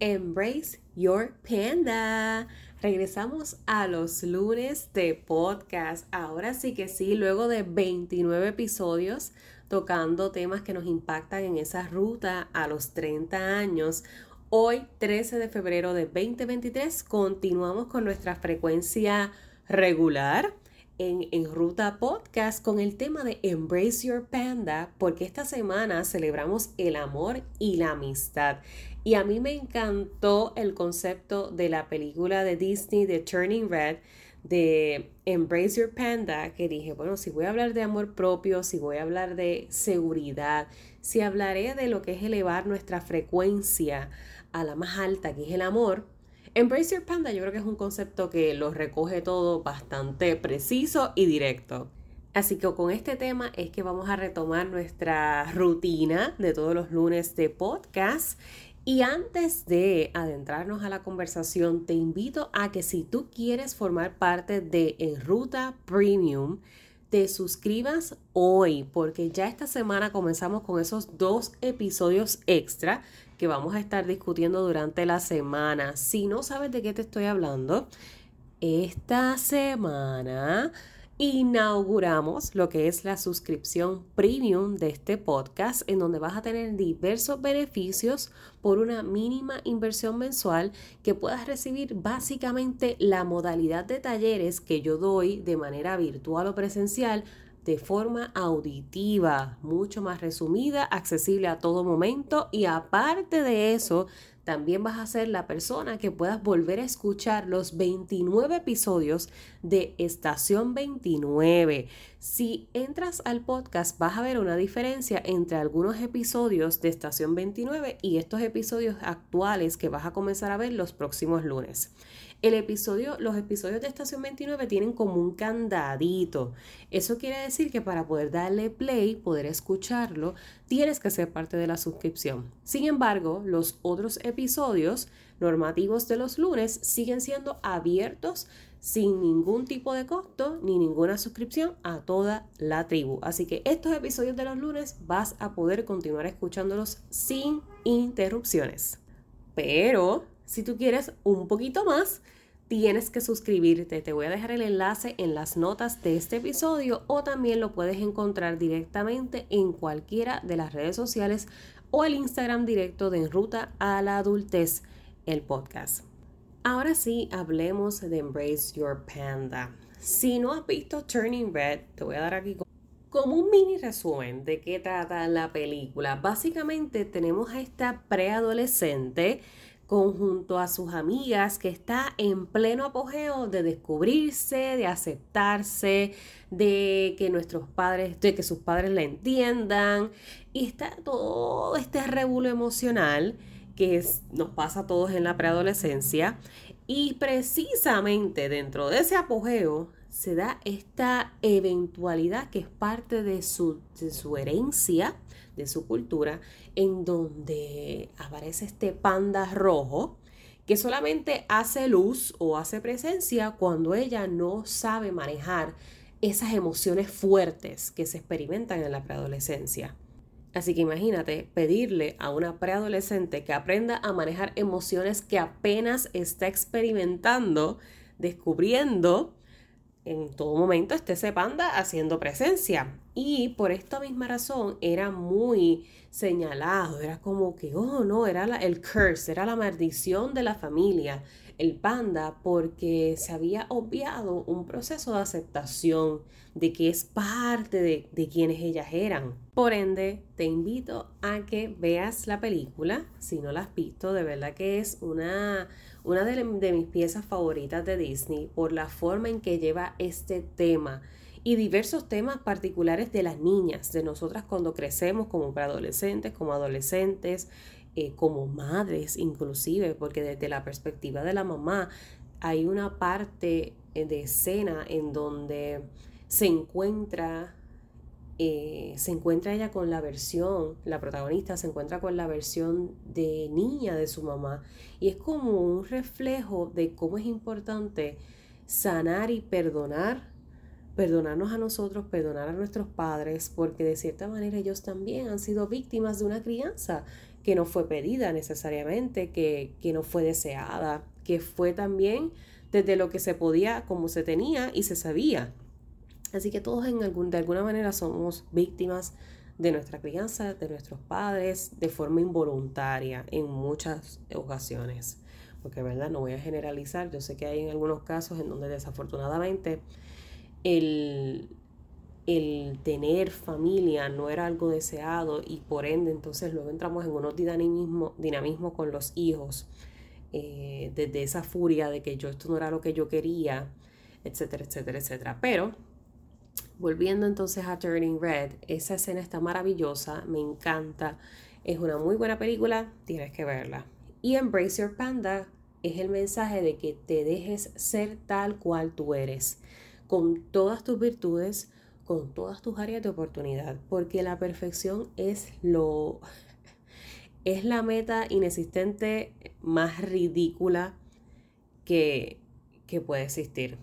Embrace Your Panda. Regresamos a los lunes de podcast. Ahora sí que sí, luego de 29 episodios tocando temas que nos impactan en esa ruta a los 30 años. Hoy, 13 de febrero de 2023, continuamos con nuestra frecuencia regular en, Ruta Podcast con el tema de Embrace Your Panda, porque esta semana celebramos el amor y la amistad. Y a mí me encantó el concepto de la película de Disney de Turning Red, de Embrace Your Panda, que dije, bueno, si voy a hablar de amor propio, si voy a hablar de seguridad, si hablaré de lo que es elevar nuestra frecuencia a la más alta, que es el amor, Embrace Your Panda yo creo que es un concepto que lo recoge todo bastante preciso y directo. Así que con este tema es que vamos a retomar nuestra rutina de todos los lunes de podcast y antes de adentrarnos a la conversación, te invito a que si tú quieres formar parte de En Ruta Premium, te suscribas hoy, porque ya esta semana comenzamos con esos dos episodios extra que vamos a estar discutiendo durante la semana. Si no sabes de qué te estoy hablando, esta semana inauguramos lo que es la suscripción premium de este podcast, en donde vas a tener diversos beneficios por una mínima inversión mensual que puedas recibir básicamente la modalidad de talleres que yo doy de manera virtual o presencial de forma auditiva, mucho más resumida, accesible a todo momento y aparte de eso, también vas a ser la persona que puedas volver a escuchar los 29 episodios de Estación 29. Si entras al podcast vas a ver una diferencia entre algunos episodios de Estación 29 y estos episodios actuales que vas a comenzar a ver los próximos lunes. El episodio, los episodios de Estación 29 tienen como un candadito. Eso quiere decir que para poder darle play, poder escucharlo, tienes que ser parte de la suscripción. Sin embargo, los otros episodios normativos de los lunes siguen siendo abiertos sin ningún tipo de costo ni ninguna suscripción a toda la tribu. Así que estos episodios de los lunes vas a poder continuar escuchándolos sin interrupciones. Pero si tú quieres un poquito más, tienes que suscribirte. Te voy a dejar el enlace en las notas de este episodio o también lo puedes encontrar directamente en cualquiera de las redes sociales o el Instagram directo de En Ruta a la Adultez, el podcast. Ahora sí, hablemos de Embrace Your Panda. Si no has visto Turning Red, te voy a dar aquí como un mini resumen de qué trata la película. Básicamente tenemos a esta preadolescente conjunto a sus amigas que está en pleno apogeo de descubrirse, de aceptarse, de que nuestros padres, de que sus padres la entiendan. Y está todo este revuelo emocional que nos pasa a todos en la preadolescencia. Y precisamente dentro de ese apogeo se da esta eventualidad que es parte de su, de su herencia de su cultura, en donde aparece este panda rojo que solamente hace luz o hace presencia cuando ella no sabe manejar esas emociones fuertes que se experimentan en la preadolescencia. Así que imagínate pedirle a una preadolescente que aprenda a manejar emociones que apenas está experimentando, descubriendo en todo momento esté ese panda haciendo presencia. Y por esta misma razón era muy señalado, era como que, oh no, era el curse, era la maldición de la familia, el panda, porque se había obviado un proceso de aceptación de que es parte de, de quienes ellas eran. Por ende, te invito a que veas la película, si no la has visto, de verdad que es una una de, mis piezas favoritas de Disney por la forma en que lleva este tema y diversos temas particulares de las niñas, de nosotras cuando crecemos como preadolescentes, como adolescentes, eh, como madres inclusive, porque desde la perspectiva de la mamá hay una parte eh, de escena en donde se encuentra eh, se encuentra ella con la versión, la protagonista se encuentra con la versión de niña de su mamá y es como un reflejo de cómo es importante sanar y perdonar, perdonarnos a nosotros, perdonar a nuestros padres, porque de cierta manera ellos también han sido víctimas de una crianza que no fue pedida necesariamente, que, que no fue deseada, que fue también desde lo que se podía, como se tenía y se sabía. Así que todos en algún, de alguna manera somos víctimas de nuestra crianza, de nuestros padres, de forma involuntaria en muchas ocasiones. Porque, ¿verdad? No voy a generalizar. Yo sé que hay en algunos casos en donde desafortunadamente el, el tener familia no era algo deseado y por ende entonces luego entramos en unos dinamismos dinamismo con los hijos. Eh, desde esa furia de que yo esto no era lo que yo quería, etcétera, etcétera, etcétera. Pero Volviendo entonces a Turning Red, esa escena está maravillosa, me encanta, es una muy buena película, tienes que verla. Y Embrace Your Panda es el mensaje de que te dejes ser tal cual tú eres, con todas tus virtudes, con todas tus áreas de oportunidad, porque la perfección es lo es la meta inexistente más ridícula que, que puede existir.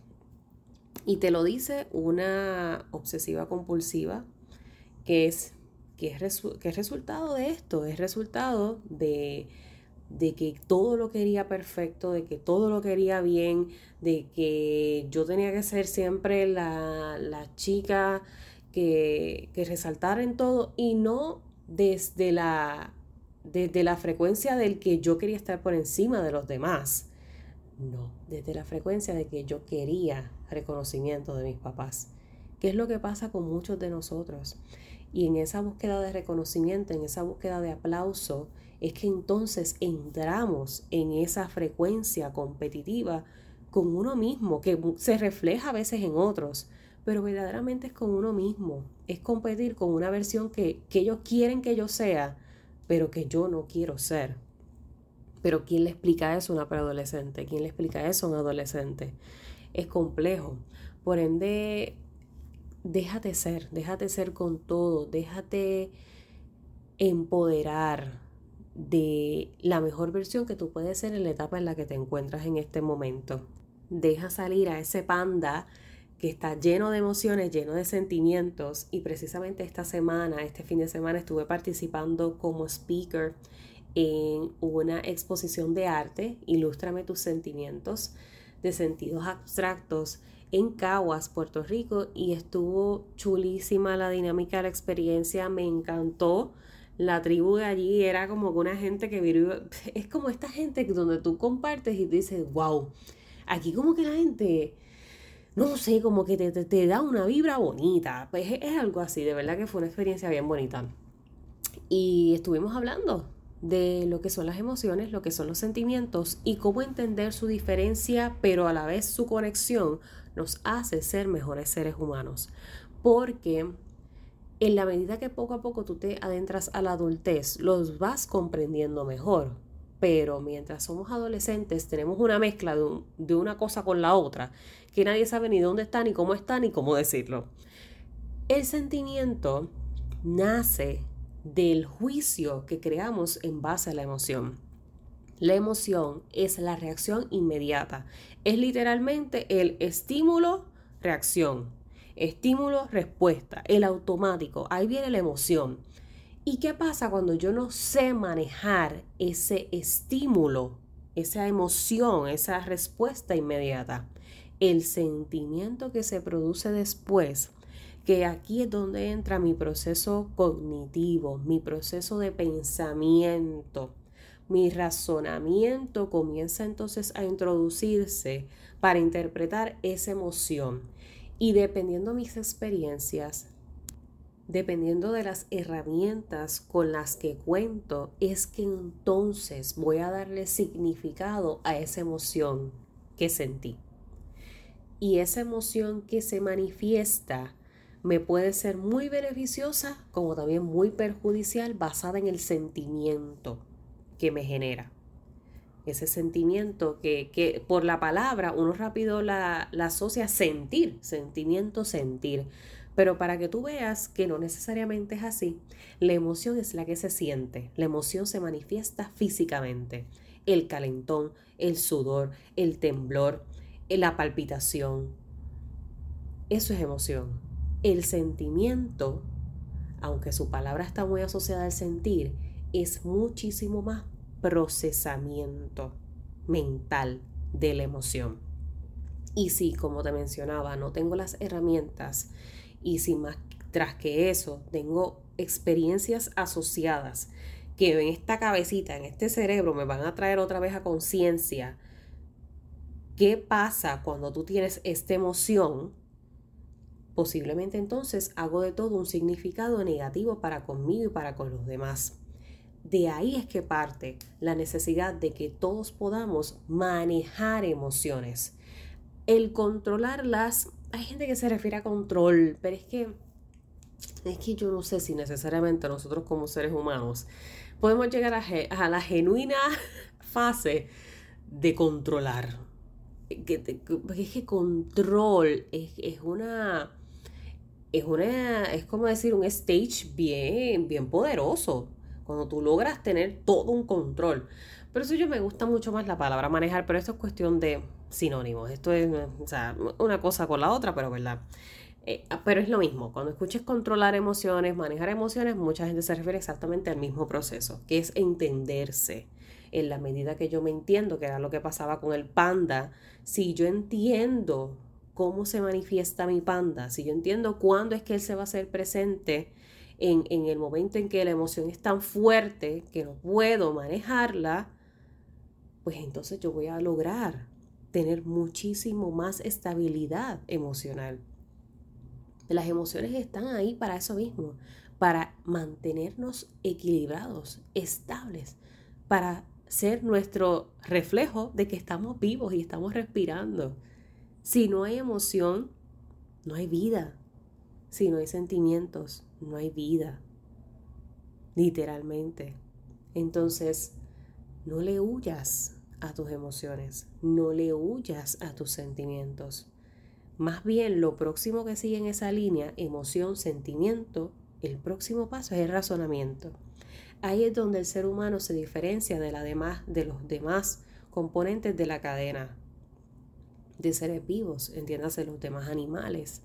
Y te lo dice una obsesiva compulsiva que es, que es, que es resultado de esto, es resultado de, de que todo lo quería perfecto, de que todo lo quería bien, de que yo tenía que ser siempre la, la chica que, que resaltara en todo y no desde la, desde la frecuencia del que yo quería estar por encima de los demás. No, desde la frecuencia de que yo quería reconocimiento de mis papás. ¿Qué es lo que pasa con muchos de nosotros? Y en esa búsqueda de reconocimiento, en esa búsqueda de aplauso, es que entonces entramos en esa frecuencia competitiva con uno mismo, que se refleja a veces en otros, pero verdaderamente es con uno mismo, es competir con una versión que, que ellos quieren que yo sea, pero que yo no quiero ser. Pero ¿quién le explica eso a una preadolescente? ¿Quién le explica eso a un adolescente? Es complejo. Por ende, déjate ser, déjate ser con todo, déjate empoderar de la mejor versión que tú puedes ser en la etapa en la que te encuentras en este momento. Deja salir a ese panda que está lleno de emociones, lleno de sentimientos y precisamente esta semana, este fin de semana estuve participando como speaker en una exposición de arte, Ilústrame tus sentimientos, de sentidos abstractos en Caguas, Puerto Rico, y estuvo chulísima la dinámica la experiencia, me encantó. La tribu de allí era como una gente que vive, es como esta gente donde tú compartes y dices, wow, aquí como que la gente, no sé, como que te, te, da una vibra bonita, pues es algo así, de verdad que fue una experiencia bien bonita. Y estuvimos hablando de lo que son las emociones, lo que son los sentimientos y cómo entender su diferencia, pero a la vez su conexión nos hace ser mejores seres humanos. Porque en la medida que poco a poco tú te adentras a la adultez, los vas comprendiendo mejor. Pero mientras somos adolescentes tenemos una mezcla de, de una cosa con la otra, que nadie sabe ni dónde está, ni cómo está, ni cómo decirlo. El sentimiento nace del juicio que creamos en base a la emoción. La emoción es la reacción inmediata. Es literalmente el estímulo-reacción. Estímulo-respuesta. El automático. Ahí viene la emoción. ¿Y qué pasa cuando yo no sé manejar ese estímulo, esa emoción, esa respuesta inmediata? El sentimiento que se produce después que aquí es donde entra mi proceso cognitivo, mi proceso de pensamiento. Mi razonamiento comienza entonces a introducirse para interpretar esa emoción. Y dependiendo de mis experiencias, dependiendo de las herramientas con las que cuento, es que entonces voy a darle significado a esa emoción que sentí. Y esa emoción que se manifiesta me puede ser muy beneficiosa como también muy perjudicial basada en el sentimiento que me genera. Ese sentimiento que, por la palabra uno rápido la, la asocia a sentir, sentimiento, sentir. Pero para que tú veas que no necesariamente es así, la emoción es la que se siente, la emoción se manifiesta físicamente. El calentón, el sudor, el temblor, la palpitación. Eso es emoción. El sentimiento, aunque su palabra está muy asociada al sentir, es muchísimo más procesamiento mental de la emoción. Y si, como te mencionaba, no tengo las herramientas y sin más tras que eso tengo experiencias asociadas que en esta cabecita, en este cerebro, me van a traer otra vez a conciencia qué pasa cuando tú tienes esta emoción, posiblemente entonces hago de todo un significado negativo para conmigo y para con los demás. De ahí es que parte la necesidad de que todos podamos manejar emociones el controlarlas, hay gente que se refiere a control, pero es que es que yo no sé si necesariamente nosotros como seres humanos podemos llegar a, la genuina fase de controlar. Que, es que control es, es, una es una es como decir un stage bien bien poderoso cuando tú logras tener todo un control. Pero eso yo me gusta mucho más la palabra manejar, pero esto es cuestión de sinónimos. Esto es una cosa con la otra, pero verdad. Eh, ah, pero es lo mismo. Cuando escuches controlar emociones, manejar emociones, mucha gente se refiere exactamente al mismo proceso, que es entenderse. En la medida que yo me entiendo, que era lo que pasaba con el panda, si yo entiendo cómo se manifiesta mi panda, si yo entiendo cuándo es que él se va a hacer presente en, en el momento en que la emoción es tan fuerte que no puedo manejarla, pues entonces yo voy a lograr tener muchísimo más estabilidad emocional. Las emociones están ahí para eso mismo, para mantenernos equilibrados, estables, para ser nuestro reflejo de que estamos vivos y estamos respirando. Si no hay emoción, no hay vida. Si no hay sentimientos, no hay vida. Literalmente. Entonces, no le huyas a tus emociones, no le huyas a tus sentimientos. Más bien, lo próximo que sigue en esa línea, emoción, sentimiento, el próximo paso es el razonamiento. Ahí es donde el ser humano se diferencia de, demás, de los demás componentes de la cadena de seres vivos, entiéndase los demás animales.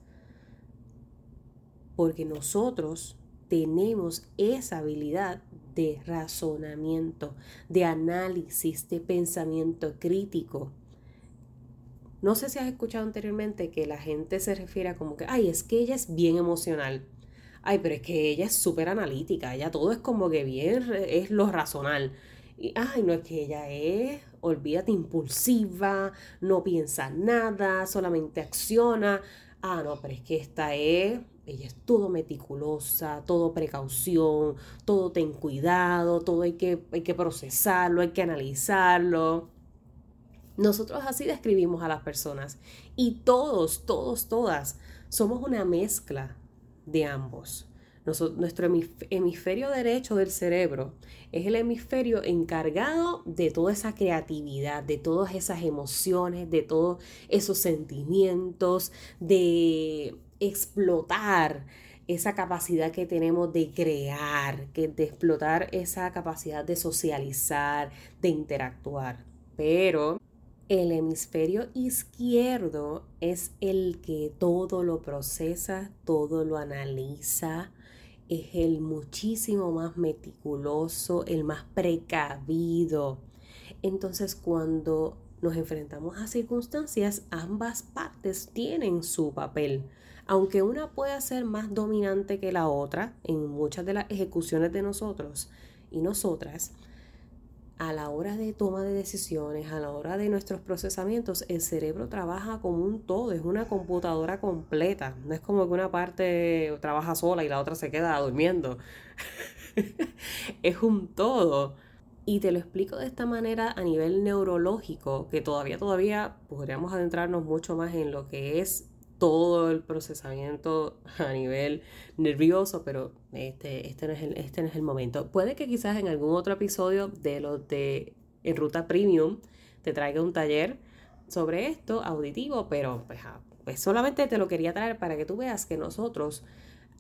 Porque nosotros tenemos esa habilidad de razonamiento, de análisis, de pensamiento crítico. No sé si has escuchado anteriormente que la gente se refiere a como que, ay, es que ella es bien emocional. Ay, pero es que ella es súper analítica, ella todo es como que bien, es lo razonal. Y, ay, no es que ella es, olvídate, impulsiva, no piensa nada, solamente acciona. Ah, no, pero es que esta es ella es todo meticulosa, todo precaución, todo ten cuidado, todo hay que, hay que procesarlo, hay que analizarlo. Nosotros así describimos a las personas y todos, todos, todas somos una mezcla de ambos. nuestro hemisferio derecho del cerebro es el hemisferio encargado de toda esa creatividad, de todas esas emociones, de todos esos sentimientos, de explotar esa capacidad que tenemos de crear, que de explotar esa capacidad de socializar, de interactuar. Pero el hemisferio izquierdo es el que todo lo procesa, todo lo analiza, es el muchísimo más meticuloso, el más precavido. Entonces cuando nos enfrentamos a circunstancias, ambas partes tienen su papel aunque una pueda ser más dominante que la otra en muchas de las ejecuciones de nosotros y nosotras, a la hora de toma de decisiones, a la hora de nuestros procesamientos, el cerebro trabaja como un todo, es una computadora completa. No es como que una parte trabaja sola y la otra se queda durmiendo. es un todo. Y te lo explico de esta manera a nivel neurológico, que todavía, todavía podríamos adentrarnos mucho más en lo que es todo el procesamiento a nivel nervioso, pero este, este, no es el, este no es el momento. Puede que quizás en algún otro episodio de los de En Ruta Premium te traiga un taller sobre esto auditivo, pero pues, ah, pues solamente te lo quería traer para que tú veas que nosotros,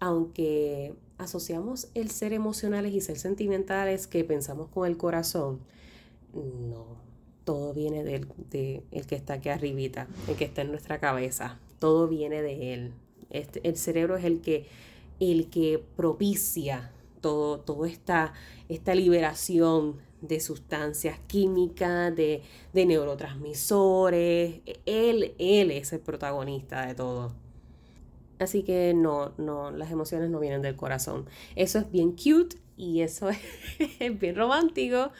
aunque asociamos el ser emocionales y ser sentimentales que pensamos con el corazón, no, todo viene del de el que está aquí arribita, el que está en nuestra cabeza, todo viene de él. Este, el cerebro es el que, el que propicia todo, toda esta, esta liberación de sustancias químicas, de, de neurotransmisores. Él, él es el protagonista de todo. Así que no, no, las emociones no vienen del corazón. Eso es bien cute y eso es bien romántico,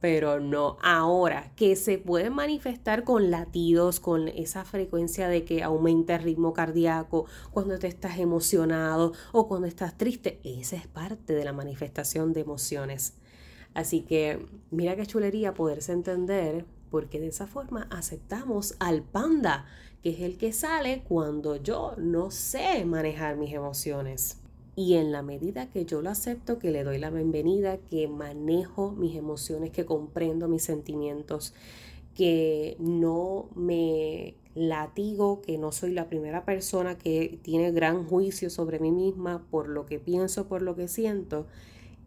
pero no ahora, que se puede manifestar con latidos, con esa frecuencia de que aumenta el ritmo cardíaco, cuando te estás emocionado o cuando estás triste, esa es parte de la manifestación de emociones. Así que mira qué chulería poderse entender, porque de esa forma aceptamos al panda, que es el que sale cuando yo no sé manejar mis emociones. Y en la medida que yo lo acepto, que le doy la bienvenida, que manejo mis emociones, que comprendo mis sentimientos, que no me latigo, que no soy la primera persona que tiene gran juicio sobre mí misma por lo que pienso, por lo que siento,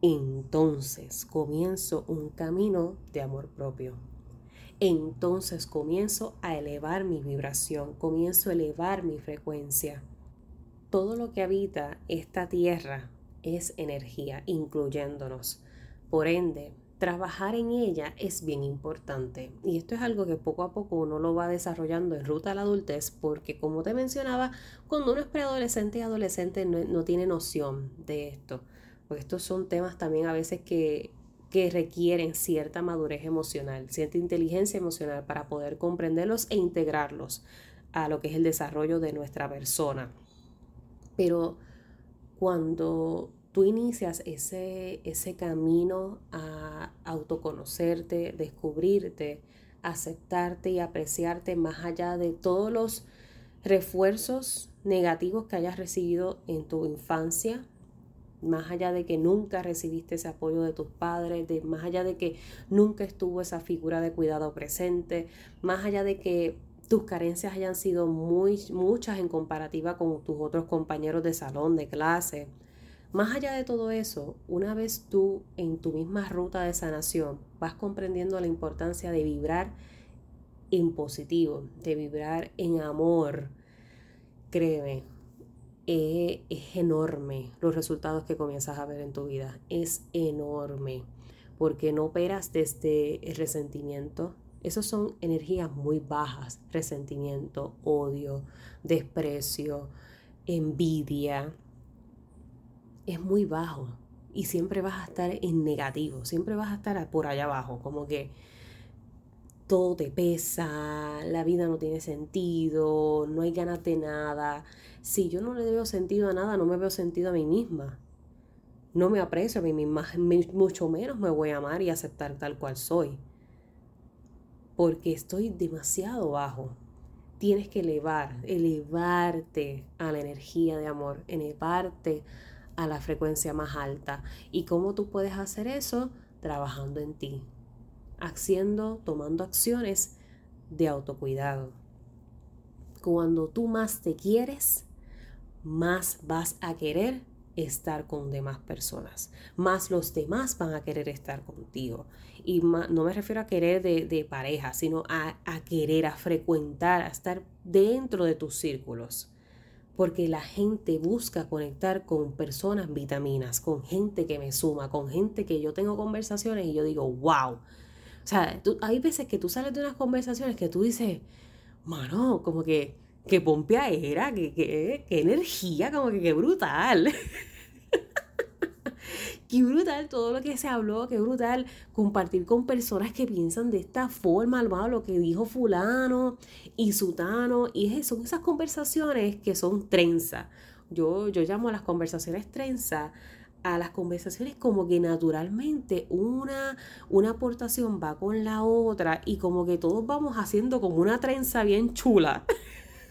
entonces comienzo un camino de amor propio. Entonces comienzo a elevar mi vibración, comienzo a elevar mi frecuencia. Todo lo que habita esta tierra es energía, incluyéndonos. Por ende, trabajar en ella es bien importante. Y esto es algo que poco a poco uno lo va desarrollando en ruta a la adultez, porque como te mencionaba, cuando uno es preadolescente y adolescente no, no tiene noción de esto porque estos son temas también a veces que, que requieren cierta madurez emocional, cierta inteligencia emocional para poder comprenderlos e integrarlos a lo que es el desarrollo de nuestra persona. Pero cuando tú inicias ese, ese camino a autoconocerte, descubrirte, aceptarte y apreciarte más allá de todos los refuerzos negativos que hayas recibido en tu infancia, más allá de que nunca recibiste ese apoyo de tus padres, más allá de que nunca estuvo esa figura de cuidado presente, más allá de que tus carencias hayan sido muy, muchas en comparativa con tus otros compañeros de salón, de clase. Más allá de todo eso, una vez tú en tu misma ruta de sanación vas comprendiendo la importancia de vibrar en positivo, de vibrar en amor, créeme, es enorme los resultados que comienzas a ver en tu vida. Es enorme porque no operas desde el resentimiento. Esas son energías muy bajas. Resentimiento, odio, desprecio, envidia. Es muy bajo y siempre vas a estar en negativo, siempre vas a estar por allá abajo, como que todo te pesa, la vida no tiene sentido, no hay ganas de nada. Si yo no le veo sentido a nada, no me veo sentido a mí misma. No me aprecio a mí misma, mucho menos me voy a amar y aceptar tal cual soy. Porque estoy demasiado bajo. Tienes que elevar, elevarte a la energía de amor, elevarte a la frecuencia más alta. ¿Y cómo tú puedes hacer eso? Trabajando en ti, haciendo, tomando acciones de autocuidado. Cuando tú más te quieres, más vas a querer estar con demás personas, más los demás van a querer estar contigo. Y no me refiero a querer de, pareja, sino a, a querer, a frecuentar, a estar dentro de tus círculos porque la gente busca conectar con personas vitaminas, con gente que me suma, con gente que yo tengo conversaciones y yo digo, wow, o sea, hay veces que tú sales de unas conversaciones que tú dices, mano, como que, que pompea era, que, que, energía, como que, qué brutal. qué brutal todo lo que se habló, qué brutal compartir con personas que piensan de esta forma, lo que dijo fulano y sutano, y son esas conversaciones que son trenza. Yo, yo llamo a las conversaciones trenza a las conversaciones como que naturalmente una, una aportación va con la otra y como que todos vamos haciendo como una trenza bien chula.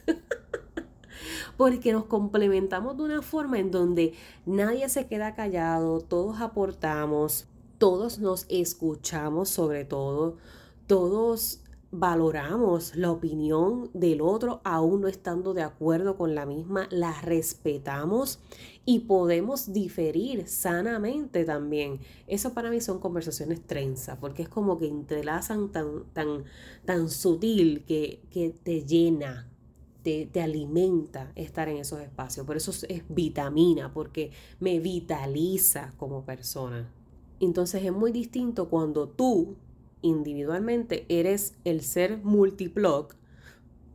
Porque nos complementamos de una forma en donde nadie se queda callado, todos aportamos, todos nos escuchamos sobre todo, todos valoramos la opinión del otro aún no estando de acuerdo con la misma, la respetamos y podemos diferir sanamente también. Eso para mí son conversaciones trenzas, porque es como que entrelazan tan, tan, tan sutil que, que te llena, te, te, alimenta estar en esos espacios. Por eso es vitamina, porque me vitaliza como persona. Entonces es muy distinto cuando tú individualmente eres el ser multiploc,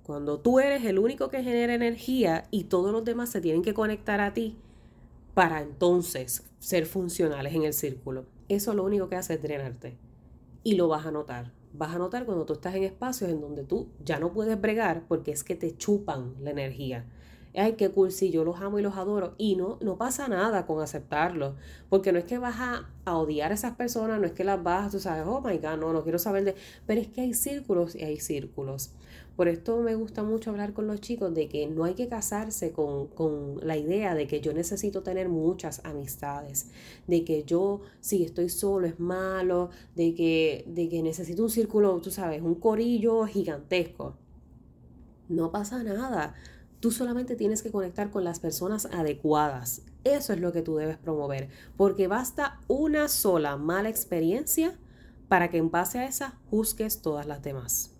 cuando tú eres el único que genera energía y todos los demás se tienen que conectar a ti para entonces ser funcionales en el círculo. Eso lo único que hace es drenarte. Y lo vas a notar. Vas a notar cuando tú estás en espacios en donde tú ya no puedes bregar porque es que te chupan la energía ay, qué cool, yo los amo y los adoro. Y no, no pasa nada con aceptarlo, porque no es que vas a, odiar a esas personas, no es que las vas, tú sabes, oh my God, no, no quiero saber de... Pero es que hay círculos y hay círculos. Por esto me gusta mucho hablar con los chicos de que no hay que casarse con, con, la idea de que yo necesito tener muchas amistades, de que yo si estoy solo es malo, de que, de que necesito un círculo, tú sabes, un corillo gigantesco. No pasa nada. Tú solamente tienes que conectar con las personas adecuadas. Eso es lo que tú debes promover, porque basta una sola mala experiencia para que en base a esa juzgues todas las demás.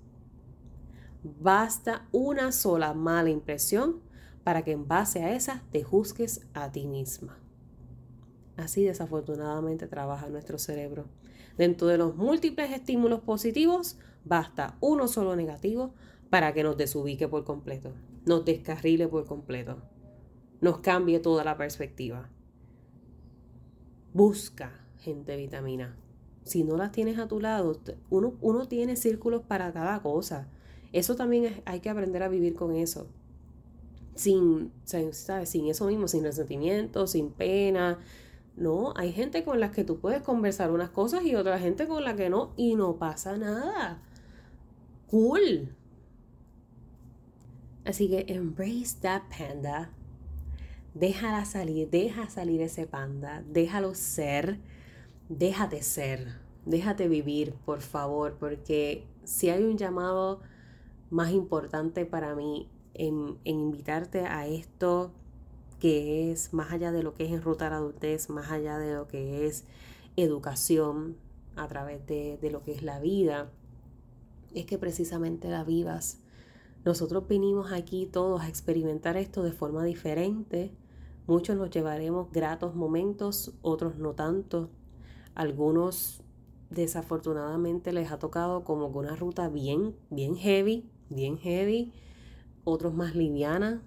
Basta una sola mala impresión para que en base a esa te juzgues a ti misma. Así desafortunadamente trabaja nuestro cerebro. Dentro de los múltiples estímulos positivos, basta uno solo negativo para que nos desubique por completo nos descarrile por completo, nos cambie toda la perspectiva. Busca gente vitamina. Si no las tienes a tu lado, uno, uno tiene círculos para cada cosa. Eso también hay que aprender a vivir con eso. Sin, ¿sabes? sin eso mismo, sin resentimiento, sin pena. No, hay gente con la que tú puedes conversar unas cosas y otra gente con la que no, y no pasa nada. Cool. Así que embrace that panda. Déjala salir, deja salir ese panda, déjalo ser, déjate ser, déjate vivir, por favor, porque si hay un llamado más importante para mí en, invitarte a esto que es más allá de lo que es enrutar adultez, más allá de lo que es educación a través de, de lo que es la vida, es que precisamente la vivas nosotros vinimos aquí todos a experimentar esto de forma diferente. Muchos nos llevaremos gratos momentos, otros no tanto. Algunos desafortunadamente les ha tocado como una ruta bien, bien heavy, bien heavy. Otros más liviana.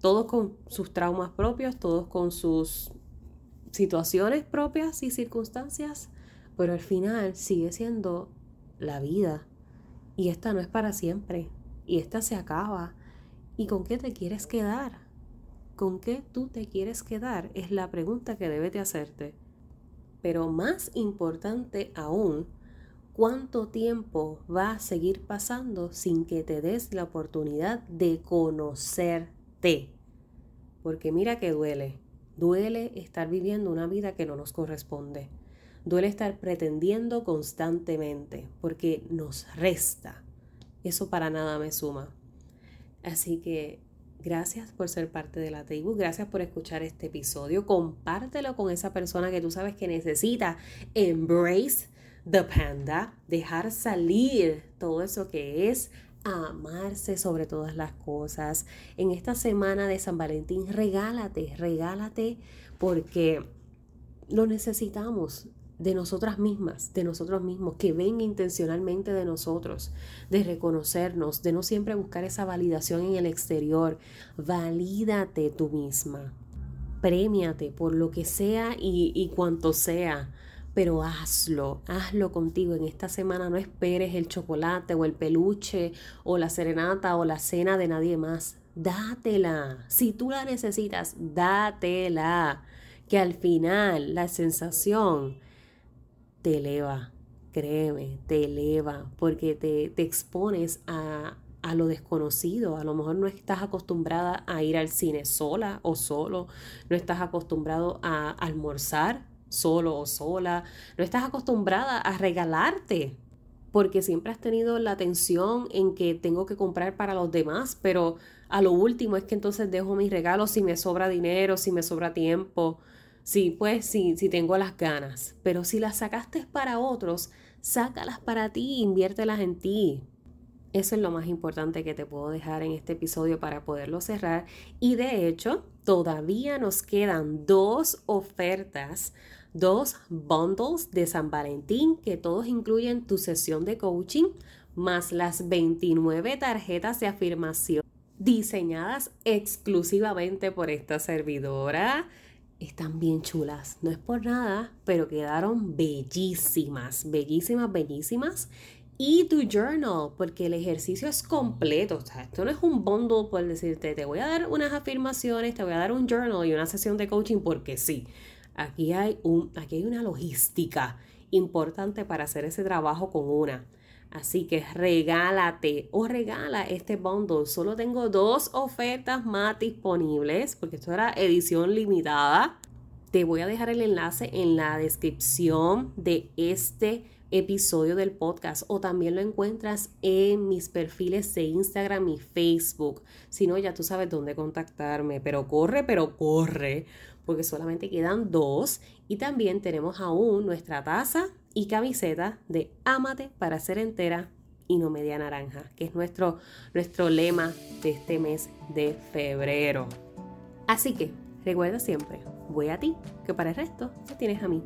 Todos con sus traumas propios, todos con sus situaciones propias y circunstancias. Pero al final sigue siendo la vida. Y esta no es para siempre y esta se acaba. ¿Y con qué te quieres quedar? ¿Con qué tú te quieres quedar? Es la pregunta que debes de hacerte. Pero más importante aún, ¿cuánto tiempo va a seguir pasando sin que te des la oportunidad de conocerte? Porque mira que duele. Duele estar viviendo una vida que no nos corresponde. Duele estar pretendiendo constantemente porque nos resta eso para nada me suma. Así que gracias por ser parte de la tribu, gracias por escuchar este episodio, compártelo con esa persona que tú sabes que necesita embrace the panda, dejar salir todo eso que es amarse sobre todas las cosas. En esta semana de San Valentín, regálate, regálate porque lo necesitamos de nosotras mismas, de nosotros mismos, que venga intencionalmente de nosotros, de reconocernos, de no siempre buscar esa validación en el exterior. Valídate tú misma, premiate por lo que sea y, y cuanto sea pero hazlo, hazlo contigo. En esta semana no esperes el chocolate o el peluche o la serenata o la cena de nadie más. Dátela. Si tú la necesitas, dátela. Que al final la sensación te eleva, créeme, te eleva, porque te, te expones a, a lo desconocido. A lo mejor no estás acostumbrada a ir al cine sola o solo, no estás acostumbrado a almorzar solo o sola, no estás acostumbrada a regalarte porque siempre has tenido la atención en que tengo que comprar para los demás, pero a lo último es que entonces dejo mis regalos si me sobra dinero, si me sobra tiempo, si pues si, si tengo las ganas. Pero si las sacaste para otros, sácalas para ti, inviértelas en ti. Eso es lo más importante que te puedo dejar en este episodio para poderlo cerrar. Y de hecho, todavía nos quedan dos ofertas, dos bundles de San Valentín que todos incluyen tu sesión de coaching más las 29 tarjetas de afirmación diseñadas exclusivamente por esta servidora. Están bien chulas, no es por nada, pero quedaron bellísimas, bellísimas, bellísimas y tu journal, porque el ejercicio es completo. Esto no es un bundle por decirte, te voy a dar unas afirmaciones, te voy a dar un journal y una sesión de coaching, porque sí. Aquí hay, un, aquí hay una logística importante para hacer ese trabajo con una. Así que regálate o regala este bundle. Solo tengo dos ofertas más disponibles porque esto era edición limitada. Te voy a dejar el enlace en la descripción de este episodio del podcast o también lo encuentras en mis perfiles de Instagram y Facebook. Si no, ya tú sabes dónde contactarme, pero corre, pero corre, porque solamente quedan dos y también tenemos aún nuestra taza y camiseta de Ámate para ser entera y no media naranja, que es nuestro, nuestro lema de este mes de febrero. Así que recuerda siempre, voy a ti, que para el resto ya tienes a mí.